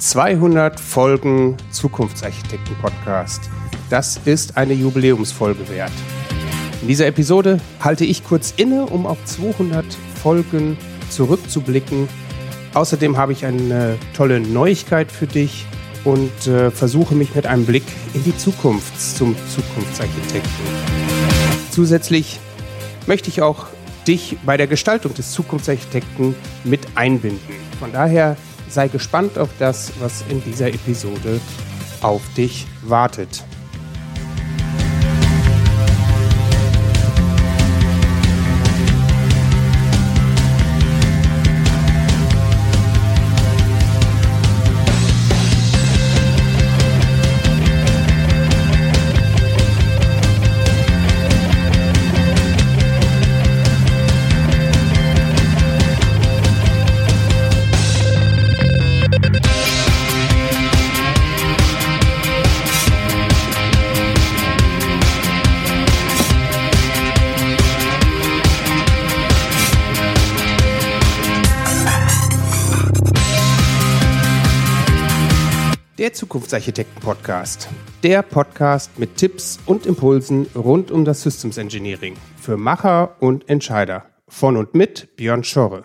200 Folgen Zukunftsarchitekten Podcast. Das ist eine Jubiläumsfolge wert. In dieser Episode halte ich kurz inne, um auf 200 Folgen zurückzublicken. Außerdem habe ich eine tolle Neuigkeit für dich und äh, versuche mich mit einem Blick in die Zukunft zum Zukunftsarchitekten. Zusätzlich möchte ich auch dich bei der Gestaltung des Zukunftsarchitekten mit einbinden. Von daher sei gespannt auf das, was in dieser Episode auf dich wartet. Zukunftsarchitekten-Podcast. Der Podcast mit Tipps und Impulsen rund um das Systems Engineering für Macher und Entscheider. Von und mit Björn Schorre.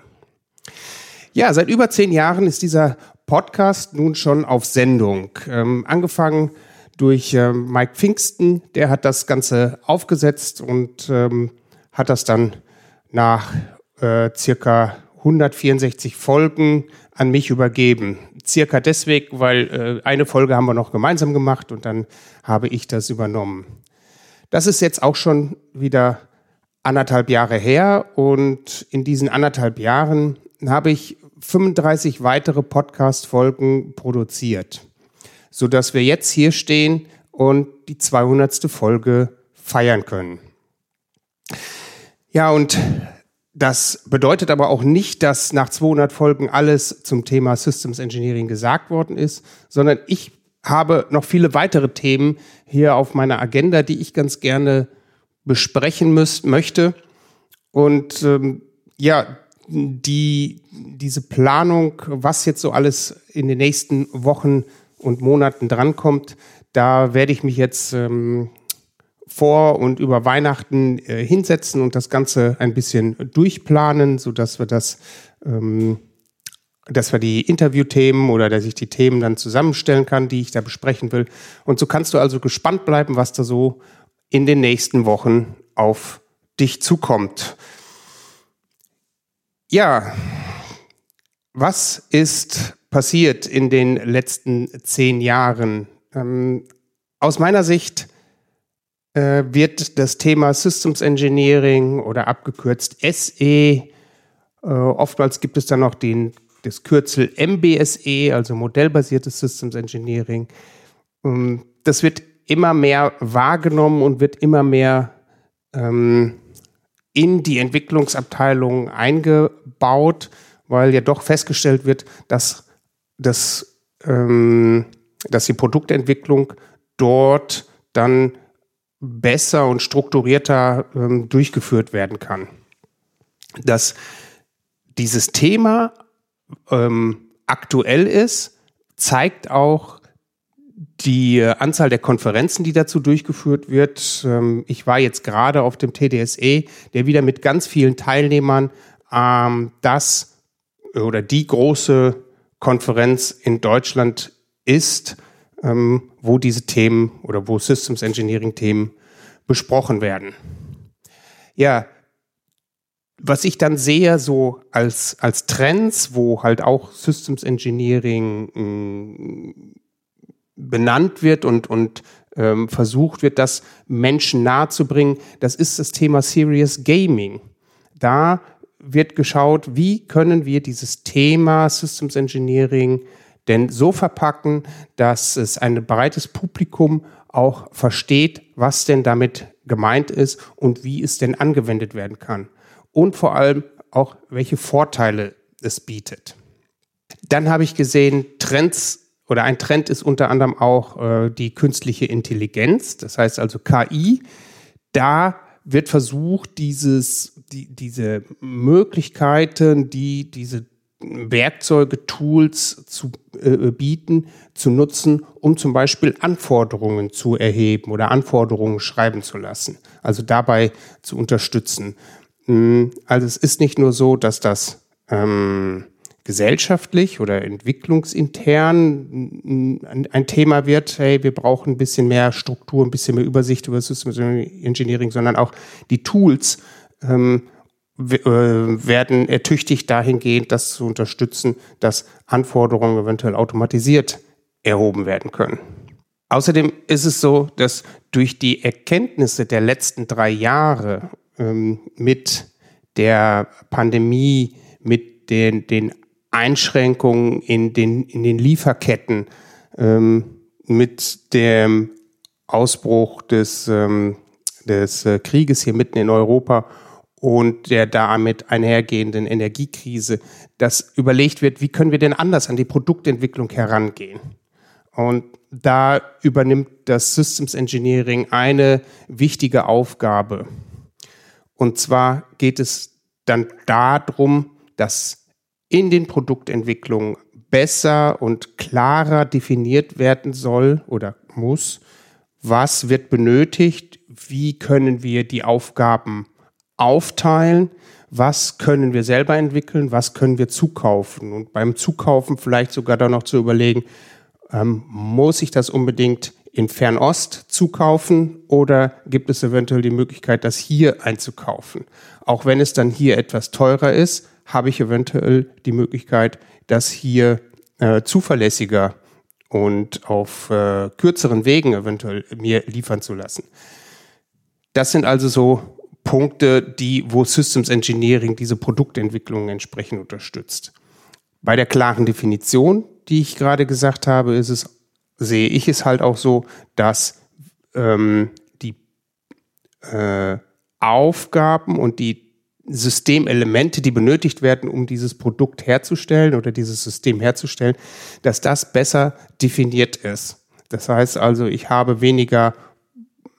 Ja, seit über zehn Jahren ist dieser Podcast nun schon auf Sendung. Ähm, angefangen durch ähm, Mike Pfingsten, der hat das Ganze aufgesetzt und ähm, hat das dann nach äh, circa 164 Folgen an mich übergeben. Circa deswegen, weil äh, eine Folge haben wir noch gemeinsam gemacht und dann habe ich das übernommen. Das ist jetzt auch schon wieder anderthalb Jahre her und in diesen anderthalb Jahren habe ich 35 weitere Podcast-Folgen produziert, sodass wir jetzt hier stehen und die 200. Folge feiern können. Ja, und das bedeutet aber auch nicht, dass nach 200 Folgen alles zum Thema Systems Engineering gesagt worden ist, sondern ich habe noch viele weitere Themen hier auf meiner Agenda, die ich ganz gerne besprechen müsst, möchte. Und ähm, ja, die, diese Planung, was jetzt so alles in den nächsten Wochen und Monaten drankommt, da werde ich mich jetzt ähm, vor und über Weihnachten äh, hinsetzen und das Ganze ein bisschen durchplanen, so dass wir das, ähm, dass wir die Interviewthemen oder dass ich die Themen dann zusammenstellen kann, die ich da besprechen will. Und so kannst du also gespannt bleiben, was da so in den nächsten Wochen auf dich zukommt. Ja, was ist passiert in den letzten zehn Jahren? Ähm, aus meiner Sicht äh, wird das Thema Systems Engineering oder abgekürzt SE, äh, oftmals gibt es dann noch den, das Kürzel MBSE, also modellbasiertes Systems Engineering. Ähm, das wird immer mehr wahrgenommen und wird immer mehr ähm, in die Entwicklungsabteilung eingebaut, weil ja doch festgestellt wird, dass, das, ähm, dass die Produktentwicklung dort dann besser und strukturierter ähm, durchgeführt werden kann. Dass dieses Thema ähm, aktuell ist, zeigt auch die Anzahl der Konferenzen, die dazu durchgeführt wird. Ähm, ich war jetzt gerade auf dem TDSE, der wieder mit ganz vielen Teilnehmern ähm, das oder die große Konferenz in Deutschland ist, ähm, wo diese Themen oder wo Systems Engineering Themen besprochen werden. Ja, was ich dann sehe, so als, als Trends, wo halt auch Systems Engineering mh, mm, benannt wird und, und ähm, versucht wird, das Menschen nahezubringen, das ist das Thema Serious Gaming. Da wird geschaut, wie können wir dieses Thema Systems Engineering denn so verpacken, dass es ein breites Publikum auch versteht, was denn damit gemeint ist und wie es denn angewendet werden kann. Und vor allem auch, welche Vorteile es bietet. Dann habe ich gesehen, Trends oder ein Trend ist unter anderem auch äh, die künstliche Intelligenz, das heißt also KI. Da wird versucht, dieses, die, diese Möglichkeiten, die diese Werkzeuge, Tools zu äh, bieten, zu nutzen, um zum Beispiel Anforderungen zu erheben oder Anforderungen schreiben zu lassen. Also dabei zu unterstützen. Hm, also es ist nicht nur so, dass das ähm, gesellschaftlich oder entwicklungsintern ein Thema wird, hey, wir brauchen ein bisschen mehr Struktur, ein bisschen mehr Übersicht über Systems Engineering, sondern auch die Tools ähm, äh, werden ertüchtigt dahingehend, das zu unterstützen, dass Anforderungen eventuell automatisiert erhoben werden können. Außerdem ist es so, dass durch die Erkenntnisse der letzten drei Jahre ähm, mit der Pandemie, mit den, den Einschränkungen in den, in den Lieferketten, ähm, mit dem Ausbruch des, ähm, des äh, Krieges hier mitten in Europa und der damit einhergehenden Energiekrise, dass überlegt wird, wie können wir denn anders an die Produktentwicklung herangehen. Und da übernimmt das Systems Engineering eine wichtige Aufgabe. Und zwar geht es dann darum, dass in den Produktentwicklungen besser und klarer definiert werden soll oder muss, was wird benötigt, wie können wir die Aufgaben aufteilen, was können wir selber entwickeln, was können wir zukaufen und beim Zukaufen vielleicht sogar dann noch zu überlegen, ähm, muss ich das unbedingt in Fernost zukaufen oder gibt es eventuell die Möglichkeit, das hier einzukaufen? Auch wenn es dann hier etwas teurer ist, habe ich eventuell die Möglichkeit, das hier äh, zuverlässiger und auf äh, kürzeren Wegen eventuell mir liefern zu lassen. Das sind also so Punkte, die, wo Systems Engineering diese Produktentwicklung entsprechend unterstützt. Bei der klaren Definition, die ich gerade gesagt habe, ist es, sehe ich es halt auch so, dass ähm, die äh, Aufgaben und die Systemelemente, die benötigt werden, um dieses Produkt herzustellen oder dieses System herzustellen, dass das besser definiert ist. Das heißt also, ich habe weniger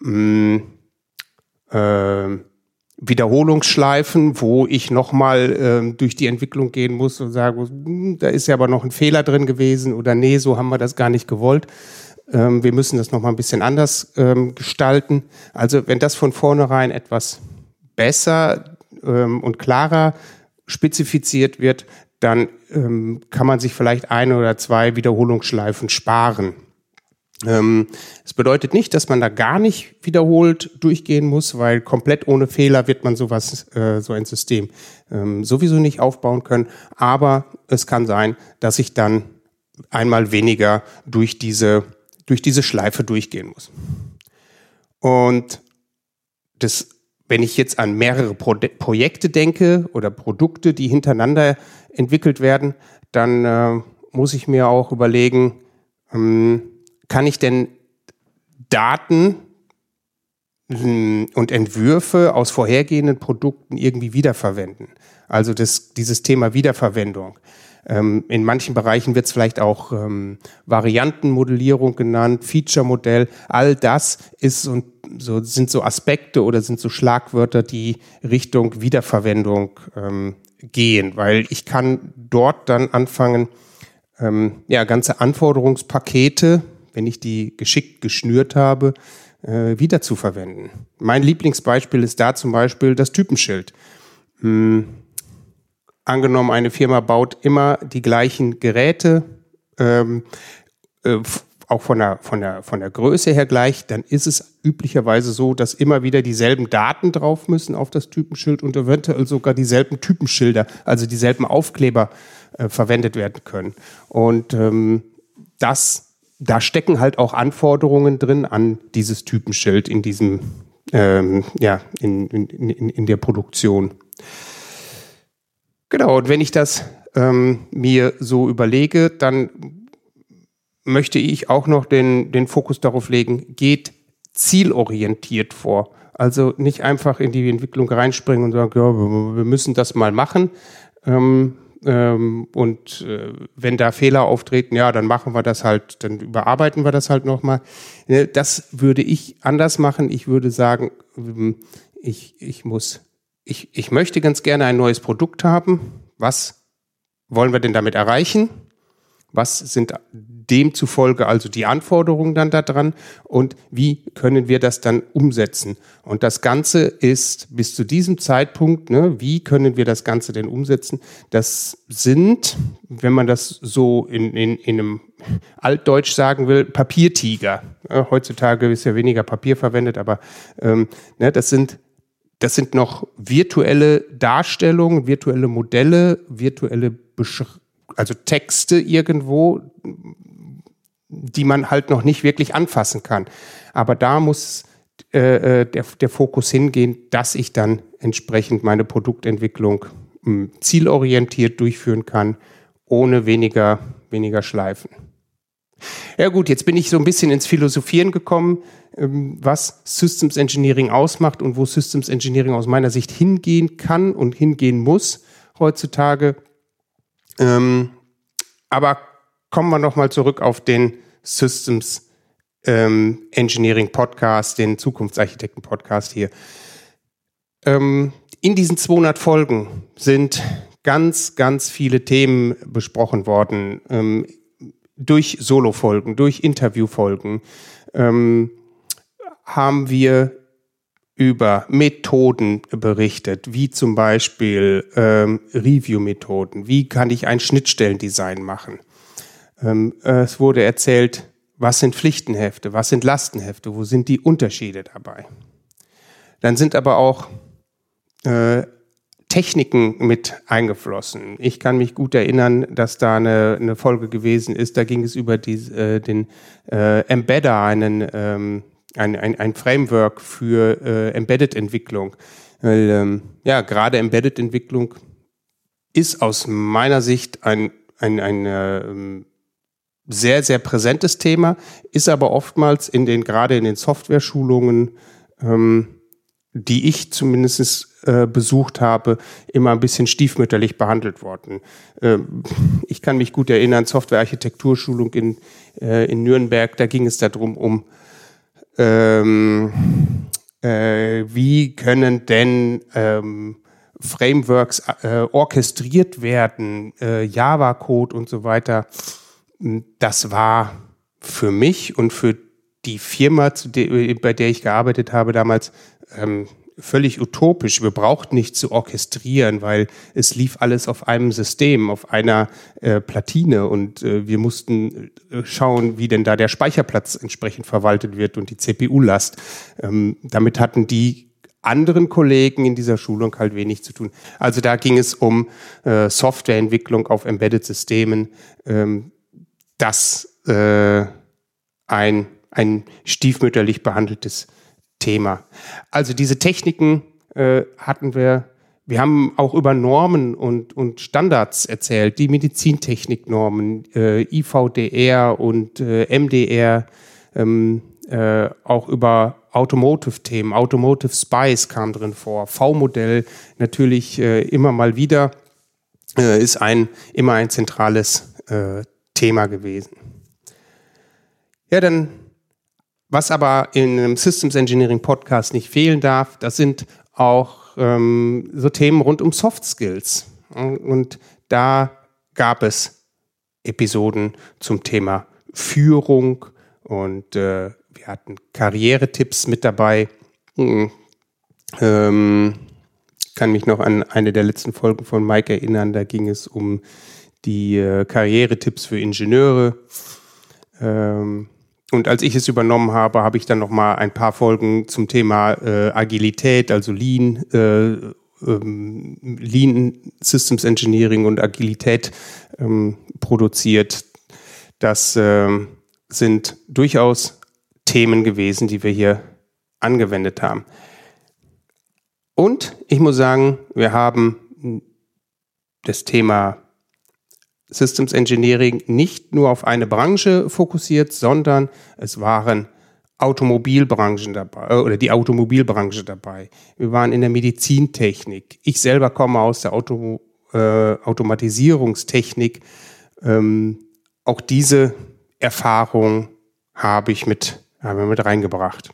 mh, mm, äh, Wiederholungsschleifen, wo ich nochmal äh, durch die Entwicklung gehen muss und sage, hm, da ist ja aber noch ein Fehler drin gewesen oder nee, so haben wir das gar nicht gewollt. Ähm, wir müssen das nochmal ein bisschen anders ähm, gestalten. Also wenn das von vornherein etwas besser ähm, und klarer spezifiziert wird, dann ähm, kann man sich vielleicht eine oder zwei Wiederholungsschleifen sparen. Ähm, es bedeutet nicht, dass man da gar nicht wiederholt durchgehen muss, weil komplett ohne Fehler wird man sowas, äh, so ein System ähm, sowieso nicht aufbauen können. Aber es kann sein, dass ich dann einmal weniger durch diese, durch diese Schleife durchgehen muss. Und das wenn ich jetzt an mehrere Pro Projekte denke oder Produkte, die hintereinander entwickelt werden, dann äh, muss ich mir auch überlegen, ähm, kann ich denn Daten hm, und Entwürfe aus vorhergehenden Produkten irgendwie wiederverwenden? Also das, dieses Thema Wiederverwendung. Ähm, in manchen Bereichen wird es vielleicht auch ähm, Variantenmodellierung genannt, Feature-Modell. All das ist so, so, sind so Aspekte oder sind so Schlagwörter, die Richtung Wiederverwendung ähm, gehen, weil ich kann dort dann anfangen, ähm, ja, ganze Anforderungspakete, wenn ich die geschickt geschnürt habe, äh, wieder zu verwenden. Mein Lieblingsbeispiel ist da zum Beispiel das Typenschild. Hm angenommen, eine Firma baut immer die gleichen Geräte, ähm, äh, auch von der, von, der, von der Größe her gleich, dann ist es üblicherweise so, dass immer wieder dieselben Daten drauf müssen auf das Typenschild und eventuell sogar dieselben Typenschilder, also dieselben Aufkleber äh, verwendet werden können. Und ähm, das, da stecken halt auch Anforderungen drin an dieses Typenschild in diesem, ähm, ja, in, in, in, in der Produktion. Genau, und wenn ich das ähm, mir so überlege, dann möchte ich auch noch den, den Fokus darauf legen, geht zielorientiert vor. Also nicht einfach in die Entwicklung reinspringen und sagen, ja, wir müssen das mal machen. Ähm, ähm, und äh, wenn da Fehler auftreten, ja, dann machen wir das halt, dann überarbeiten wir das halt nochmal. Äh, das würde ich anders machen. Ich würde sagen, ähm, ich, ich muss ich, ich möchte ganz gerne ein neues Produkt haben, was wollen wir denn damit erreichen? Was sind demzufolge also die Anforderungen dann daran und wie können wir das dann umsetzen? Und das Ganze ist bis zu diesem Zeitpunkt, ne, wie können wir das Ganze denn umsetzen? Das sind, wenn man das so in, in, in einem Altdeutsch sagen will, Papiertiger. Heutzutage ist ja weniger Papier verwendet, aber ähm, ne, das sind das sind noch virtuelle Darstellungen, virtuelle Modelle, virtuelle Besch also Texte irgendwo, die man halt noch nicht wirklich anfassen kann. Aber da muss äh, äh der, der Fokus hingehen, dass ich dann entsprechend meine Produktentwicklung mh, hm, zielorientiert durchführen kann, ohne weniger, weniger Schleifen. Ja gut, jetzt bin ich so ein bisschen ins Philosophieren gekommen, ähm, was Systems Engineering ausmacht und wo Systems Engineering aus meiner Sicht hingehen kann und hingehen muss heutzutage. Ähm, aber kommen wir nochmal zurück auf den Systems ähm, Engineering Podcast, den Zukunftsarchitekten Podcast hier. Ähm, in diesen 200 Folgen sind ganz, ganz viele Themen besprochen worden. Ähm, durch Solo-Folgen, durch Interview-Folgen ähm, haben wir über Methoden berichtet, wie zum Beispiel ähm, Review-Methoden. Wie kann ich ein Schnittstellendesign machen? Ähm, es wurde erzählt, was sind Pflichtenhefte, was sind Lastenhefte, wo sind die Unterschiede dabei? Dann sind aber auch äh, Techniken mit eingeflossen. Ich kann mich gut erinnern, dass da eine, eine Folge gewesen ist, da ging es über die, äh, den äh, Embedder, einen ähm, ein, ein, ein Framework für äh, Embedded-Entwicklung. Ähm, ja, gerade Embedded-Entwicklung ist aus meiner Sicht ein, ein, ein äh, sehr, sehr präsentes Thema, ist aber oftmals in den, gerade in den Software-Schulungen, ähm, die ich zumindest äh, besucht habe, immer ein bisschen stiefmütterlich behandelt worden. Ähm, ich kann mich gut erinnern, Software-Architekturschulung in, äh, in Nürnberg, da ging es darum, um ähm, äh, wie können denn ähm, Frameworks äh, orchestriert werden, äh, Java-Code und so weiter. Das war für mich und für die Firma, bei der ich gearbeitet habe damals, ähm, völlig utopisch. Wir brauchten nicht zu orchestrieren, weil es lief alles auf einem System, auf einer äh, Platine und äh, wir mussten äh, schauen, wie denn da der Speicherplatz entsprechend verwaltet wird und die CPU-Last. Ähm, damit hatten die anderen Kollegen in dieser Schulung halt wenig zu tun. Also da ging es um äh, Softwareentwicklung auf Embedded-Systemen, ähm, das äh, ein, ein stiefmütterlich behandeltes Thema. Also diese Techniken äh, hatten wir. Wir haben auch über Normen und, und Standards erzählt, die Medizintechniknormen, äh, IVDR und äh, MDR, ähm, äh, auch über Automotive-Themen, Automotive Spice kam drin vor, V-Modell natürlich äh, immer mal wieder, äh, ist ein, immer ein zentrales äh, Thema gewesen. Ja, dann was aber in einem Systems Engineering Podcast nicht fehlen darf, das sind auch ähm, so Themen rund um Soft Skills. Und da gab es Episoden zum Thema Führung und äh, wir hatten Karrieretipps mit dabei. Hm, ähm, kann mich noch an eine der letzten Folgen von Mike erinnern. Da ging es um die äh, Karrieretipps für Ingenieure. Ähm, und als ich es übernommen habe, habe ich dann noch mal ein paar Folgen zum Thema äh, Agilität, also Lean, äh, ähm, Lean Systems Engineering und Agilität ähm, produziert. Das äh, sind durchaus Themen gewesen, die wir hier angewendet haben. Und ich muss sagen, wir haben das Thema Systems Engineering nicht nur auf eine Branche fokussiert, sondern es waren Automobilbranchen dabei äh, oder die Automobilbranche dabei. Wir waren in der Medizintechnik. Ich selber komme aus der Auto, äh, Automatisierungstechnik. Ähm, auch diese Erfahrung habe ich mit, haben mit reingebracht.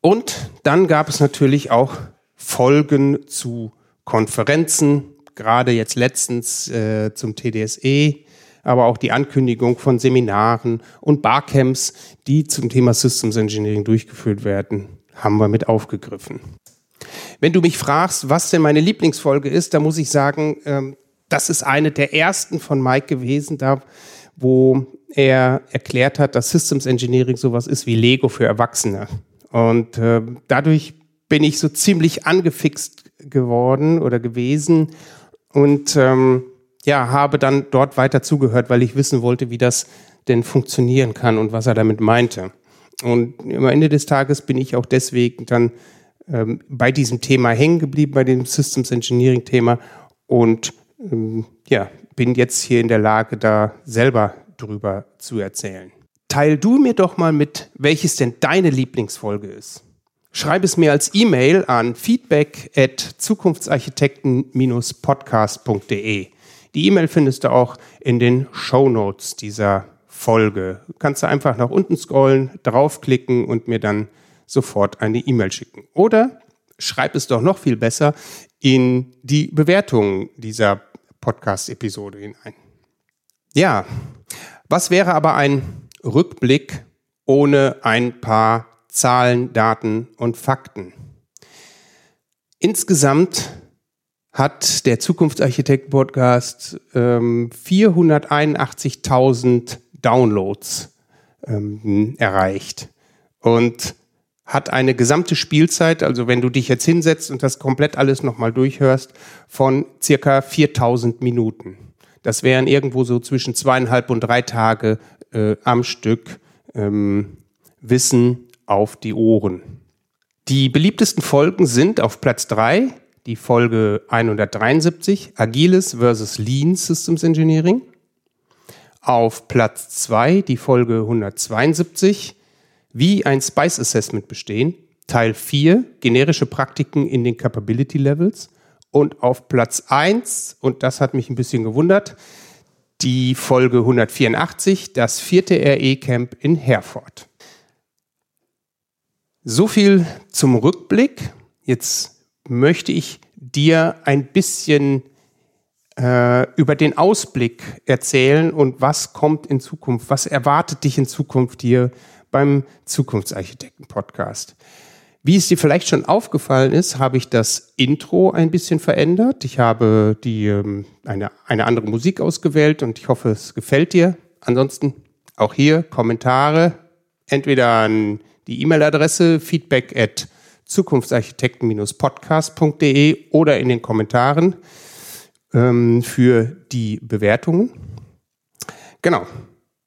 Und dann gab es natürlich auch Folgen zu Konferenzen, gerade jetzt letztens äh, zum TDSE, aber auch die Ankündigung von Seminaren und Barcamps, die zum Thema Systems Engineering durchgeführt werden, haben wir mit aufgegriffen. Wenn du mich fragst, was denn meine Lieblingsfolge ist, da muss ich sagen, ähm, das ist eine der ersten von Mike gewesen, da wo er erklärt hat, dass Systems Engineering sowas ist wie Lego für Erwachsene. Und äh, dadurch bin ich so ziemlich angefixt geworden oder gewesen und ähm, ja, habe dann dort weiter zugehört, weil ich wissen wollte, wie das denn funktionieren kann und was er damit meinte. Und am Ende des Tages bin ich auch deswegen dann ähm, bei diesem Thema hängen geblieben, bei dem Systems Engineering Thema und ähm, ja, bin jetzt hier in der Lage, da selber drüber zu erzählen. Teil du mir doch mal mit, welches denn deine Lieblingsfolge ist. Schreib es mir als E-Mail an feedback at zukunftsarchitekten-podcast.de. Die E-Mail findest du auch in den Show Notes dieser Folge. Kannst du einfach nach unten scrollen, draufklicken und mir dann sofort eine E-Mail schicken. Oder schreib es doch noch viel besser in die Bewertung dieser Podcast-Episode hinein. Ja, was wäre aber ein Rückblick ohne ein paar Zahlen, Daten und Fakten? Insgesamt hat der Zukunftsarchitekt-Podcast ähm, 481.000 Downloads ähm, erreicht und hat eine gesamte Spielzeit, also wenn du dich jetzt hinsetzt und das komplett alles nochmal durchhörst, von circa 4000 Minuten. Das wären irgendwo so zwischen zweieinhalb und drei Tage äh, am Stück ähm, Wissen auf die Ohren. Die beliebtesten Folgen sind auf Platz drei die Folge 173, Agiles versus Lean Systems Engineering. Auf Platz 2 die Folge 172, wie ein Spice Assessment bestehen. Teil 4, generische Praktiken in den Capability Levels. Und auf Platz 1, und das hat mich ein bisschen gewundert, die Folge 184, das vierte RE-Camp in Herford. So viel zum Rückblick. Jetzt möchte ich dir ein bisschen äh, über den Ausblick erzählen und was kommt in Zukunft, was erwartet dich in Zukunft hier beim Zukunftsarchitekten-Podcast. Wie es dir vielleicht schon aufgefallen ist, habe ich das Intro ein bisschen verändert. Ich habe die, ähm, eine, eine andere Musik ausgewählt und ich hoffe, es gefällt dir. Ansonsten auch hier Kommentare, entweder an die E-Mail-Adresse feedback at zukunftsarchitekten-podcast.de oder in den Kommentaren ähm, für die Bewertungen. Genau.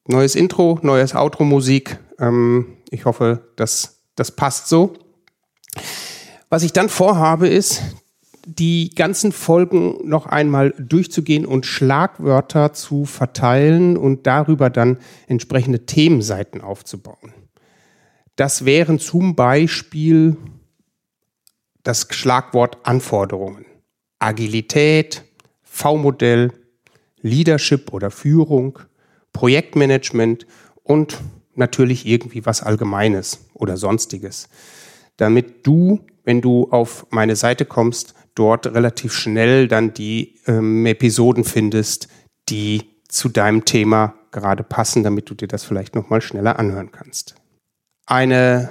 Neues Intro, neues Outro-Musik. Ähm, ich hoffe, dass das passt so. Was ich dann vorhabe, ist, die ganzen Folgen noch einmal durchzugehen und Schlagwörter zu verteilen und darüber dann entsprechende Themenseiten aufzubauen. Das wären zum Beispiel das Schlagwort Anforderungen. Agilität, V-Modell, Leadership oder Führung, Projektmanagement und natürlich irgendwie was Allgemeines oder Sonstiges. Damit du, wenn du auf meine Seite kommst, dort relativ schnell dann die ähm, Episoden findest, die zu deinem Thema gerade passen, damit du dir das vielleicht nochmal schneller anhören kannst. Eine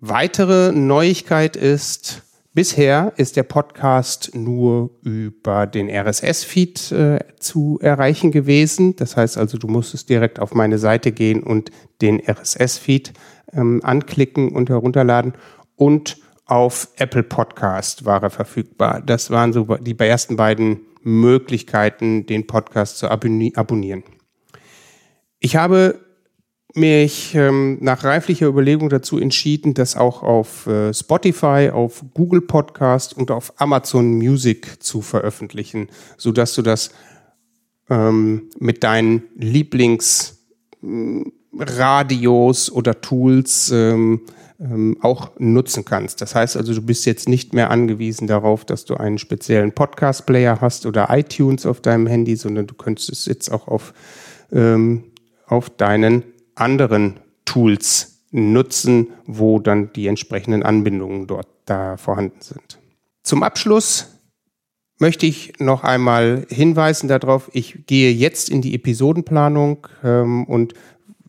weitere Neuigkeit ist, Bisher ist der Podcast nur über den RSS-Feed äh, zu erreichen gewesen. Das heißt also, du musstest direkt auf meine Seite gehen und den RSS-Feed ähm, anklicken und herunterladen. Und auf Apple Podcast war er verfügbar. Das waren so die ersten beiden Möglichkeiten, den Podcast zu abonnieren. Ich habe mich ähm, nach reiflicher Überlegung dazu entschieden, das auch auf äh, Spotify, auf Google Podcast und auf Amazon Music zu veröffentlichen, so dass du das ähm, mit deinen Lieblingsradios oder Tools ähm, ähm, auch nutzen kannst. Das heißt also, du bist jetzt nicht mehr angewiesen darauf, dass du einen speziellen Podcast-Player hast oder iTunes auf deinem Handy, sondern du könntest es jetzt auch auf, ähm, auf deinen anderen Tools nutzen, wo dann die entsprechenden Anbindungen dort da vorhanden sind. Zum Abschluss möchte ich noch einmal hinweisen darauf, ich gehe jetzt in die Episodenplanung ähm, und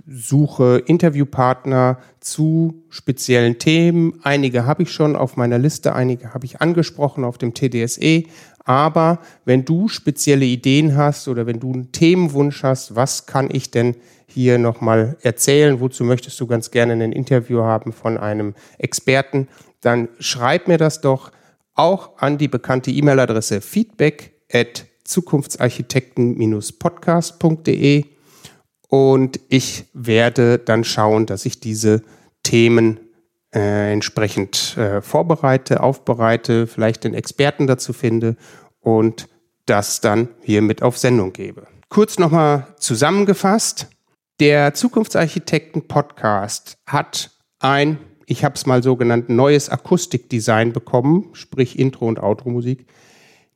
suche Interviewpartner zu speziellen Themen. Einige habe ich schon auf meiner Liste, einige habe ich angesprochen auf dem TDSE. Aber wenn du spezielle Ideen hast oder wenn du einen Themenwunsch hast, was kann ich denn hier nochmal erzählen? Wozu möchtest du ganz gerne ein Interview haben von einem Experten? Dann schreib mir das doch auch an die bekannte E-Mail-Adresse feedback at zukunftsarchitekten-podcast.de und ich werde dann schauen, dass ich diese Themen äh, entsprechend äh, vorbereite, aufbereite, vielleicht den Experten dazu finde und das dann hier mit auf Sendung gebe. Kurz nochmal zusammengefasst. Der Zukunftsarchitekten Podcast hat ein, ich habe es mal so genannt, neues Akustikdesign bekommen, sprich Intro und Outro-Musik.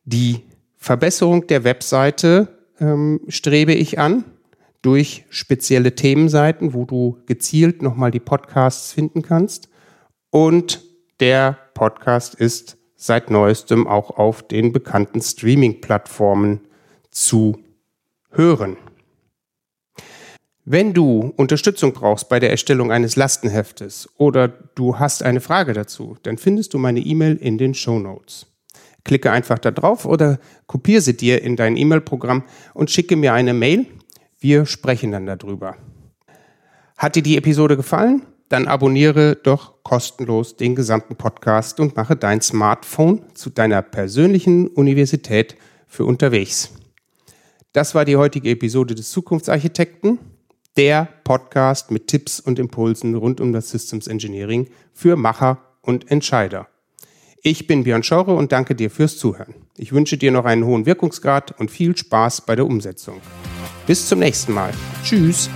Die Verbesserung der Webseite ähm, strebe ich an durch spezielle Themenseiten, wo du gezielt nochmal die Podcasts finden kannst. Und der Podcast ist seit neuestem auch auf den bekannten Streaming-Plattformen zu hören. Wenn du Unterstützung brauchst bei der Erstellung eines Lastenheftes oder du hast eine Frage dazu, dann findest du meine E-Mail in den Show Notes. Klicke einfach da drauf oder kopiere sie dir in dein E-Mail-Programm und schicke mir eine Mail wir sprechen dann darüber. Hat dir die Episode gefallen? Dann abonniere doch kostenlos den gesamten Podcast und mache dein Smartphone zu deiner persönlichen Universität für unterwegs. Das war die heutige Episode des Zukunftsarchitekten, der Podcast mit Tipps und Impulsen rund um das Systems Engineering für Macher und Entscheider. Ich bin Björn Schorre und danke dir fürs Zuhören. Ich wünsche dir noch einen hohen Wirkungsgrad und viel Spaß bei der Umsetzung. Bis zum nächsten Mal. Tschüss.